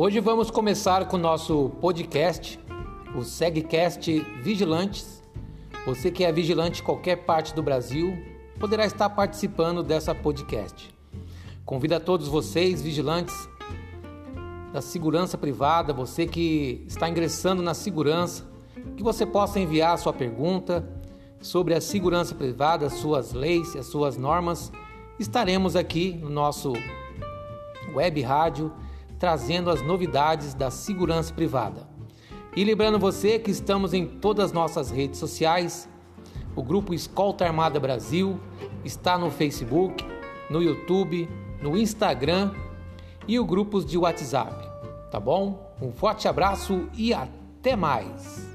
Hoje vamos começar com o nosso podcast, o SegCast Vigilantes. Você que é vigilante em qualquer parte do Brasil poderá estar participando dessa podcast. Convido a todos vocês, vigilantes da segurança privada, você que está ingressando na segurança, que você possa enviar a sua pergunta sobre a segurança privada, as suas leis, as suas normas. Estaremos aqui no nosso web rádio trazendo as novidades da segurança privada. E lembrando você que estamos em todas as nossas redes sociais. O grupo Escolta Armada Brasil está no Facebook, no YouTube, no Instagram e o grupos de WhatsApp. Tá bom? Um forte abraço e até mais!